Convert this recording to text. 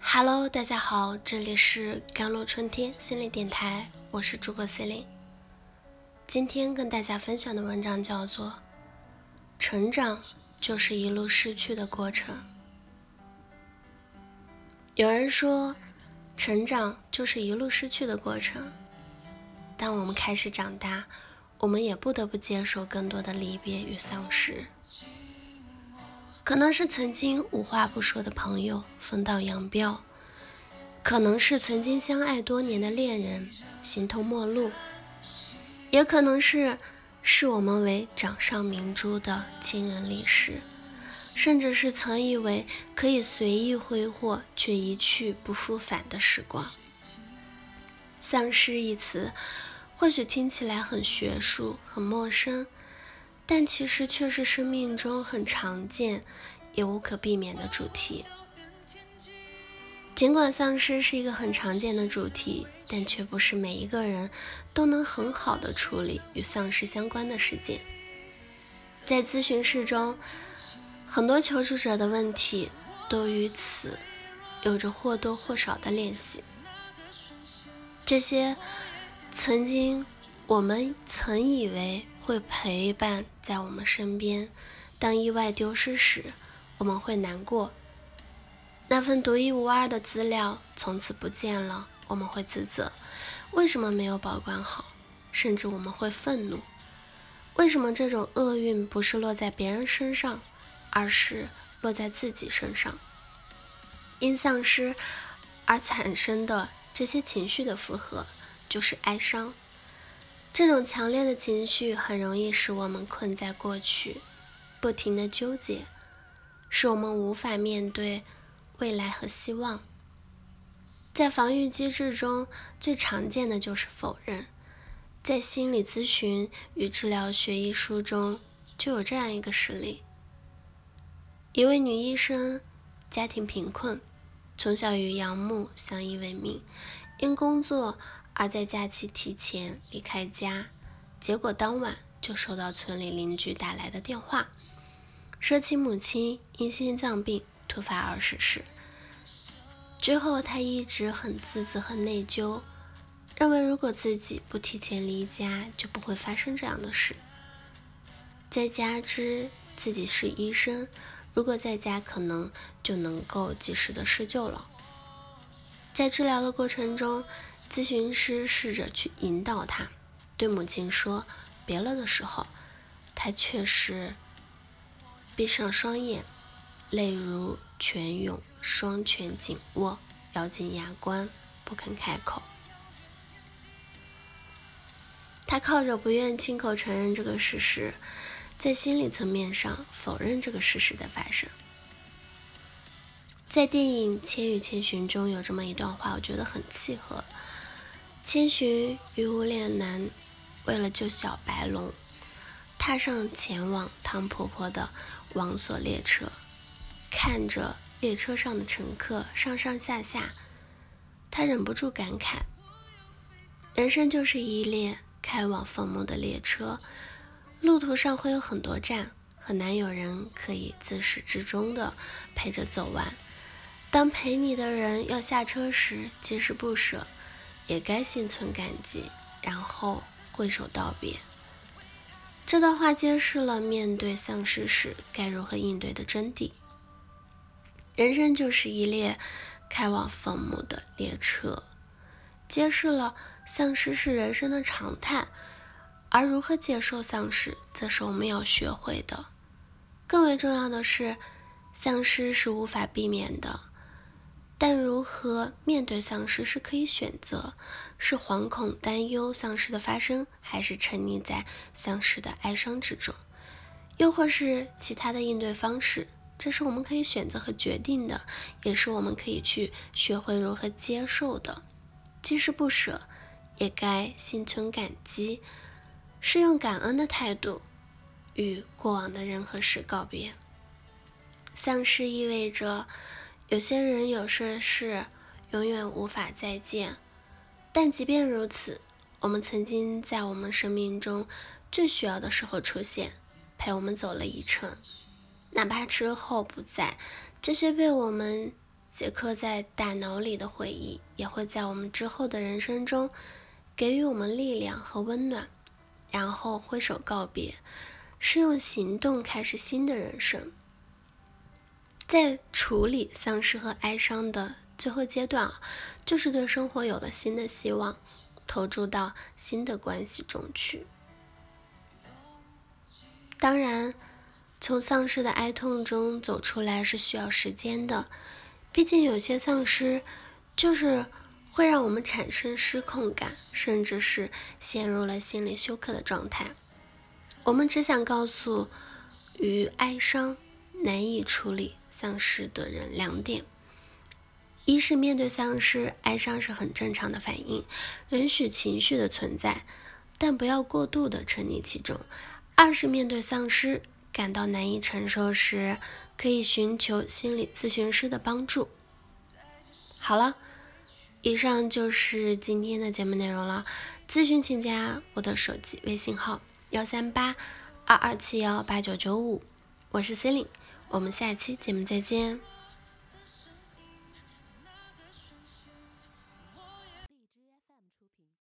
Hello，大家好，这里是甘露春天心理电台，我是主播 c e l i n e 今天跟大家分享的文章叫做《成长就是一路失去的过程》。有人说，成长就是一路失去的过程。当我们开始长大，我们也不得不接受更多的离别与丧失。可能是曾经无话不说的朋友分道扬镳，可能是曾经相爱多年的恋人形同陌路，也可能是视我们为掌上明珠的亲人离世，甚至是曾以为可以随意挥霍却一去不复返的时光。丧失一词，或许听起来很学术、很陌生。但其实却是生命中很常见，也无可避免的主题。尽管丧失是一个很常见的主题，但却不是每一个人都能很好的处理与丧失相关的事件。在咨询室中，很多求助者的问题都与此有着或多或少的联系。这些曾经我们曾以为。会陪伴在我们身边。当意外丢失时，我们会难过；那份独一无二的资料从此不见了，我们会自责，为什么没有保管好？甚至我们会愤怒，为什么这种厄运不是落在别人身上，而是落在自己身上？因丧失而产生的这些情绪的负荷，就是哀伤。这种强烈的情绪很容易使我们困在过去，不停的纠结，使我们无法面对未来和希望。在防御机制中最常见的就是否认。在《心理咨询与治疗学》一书中就有这样一个实例：一位女医生，家庭贫困，从小与养母相依为命，因工作。而在假期提前离开家，结果当晚就收到村里邻居打来的电话，说其母亲因心脏病突发而逝世。之后他一直很自责和内疚，认为如果自己不提前离家，就不会发生这样的事。再加之自己是医生，如果在家可能就能够及时的施救了。在治疗的过程中。咨询师试着去引导他，对母亲说别了的时候，他确实闭上双眼，泪如泉涌，双拳紧握，咬紧牙关，不肯开口。他靠着不愿亲口承认这个事实，在心理层面上否认这个事实的发生。在电影《千与千寻》中有这么一段话，我觉得很契合。千寻与无脸男为了救小白龙，踏上前往汤婆婆的王所列车，看着列车上的乘客上上下下，他忍不住感慨：人生就是一列开往坟墓的列车，路途上会有很多站，很难有人可以自始至终的陪着走完。当陪你的人要下车时，即是不舍。也该心存感激，然后挥手道别。这段话揭示了面对丧尸时该如何应对的真谛。人生就是一列开往坟墓的列车，揭示了丧尸是人生的常态，而如何接受丧尸，则是我们要学会的。更为重要的是，丧尸是无法避免的。但如何面对丧失是可以选择，是惶恐担忧丧失的发生，还是沉溺在丧失的哀伤之中，又或是其他的应对方式，这是我们可以选择和决定的，也是我们可以去学会如何接受的。即使不舍，也该心存感激，是用感恩的态度与过往的人和事告别。丧失意味着。有些人、有些事永远无法再见，但即便如此，我们曾经在我们生命中最需要的时候出现，陪我们走了一程。哪怕之后不在，这些被我们写刻在大脑里的回忆，也会在我们之后的人生中给予我们力量和温暖，然后挥手告别，是用行动开始新的人生。在处理丧失和哀伤的最后阶段，就是对生活有了新的希望，投注到新的关系中去。当然，从丧失的哀痛中走出来是需要时间的，毕竟有些丧失就是会让我们产生失控感，甚至是陷入了心理休克的状态。我们只想告诉与哀伤难以处理。丧失的人两点：一是面对丧失，哀伤是很正常的反应，允许情绪的存在，但不要过度的沉溺其中；二是面对丧失感到难以承受时，可以寻求心理咨询师的帮助。好了，以上就是今天的节目内容了。咨询请加我的手机微信号：幺三八二二七幺八九九五，我是 c e l i n e 我们下期节目再见。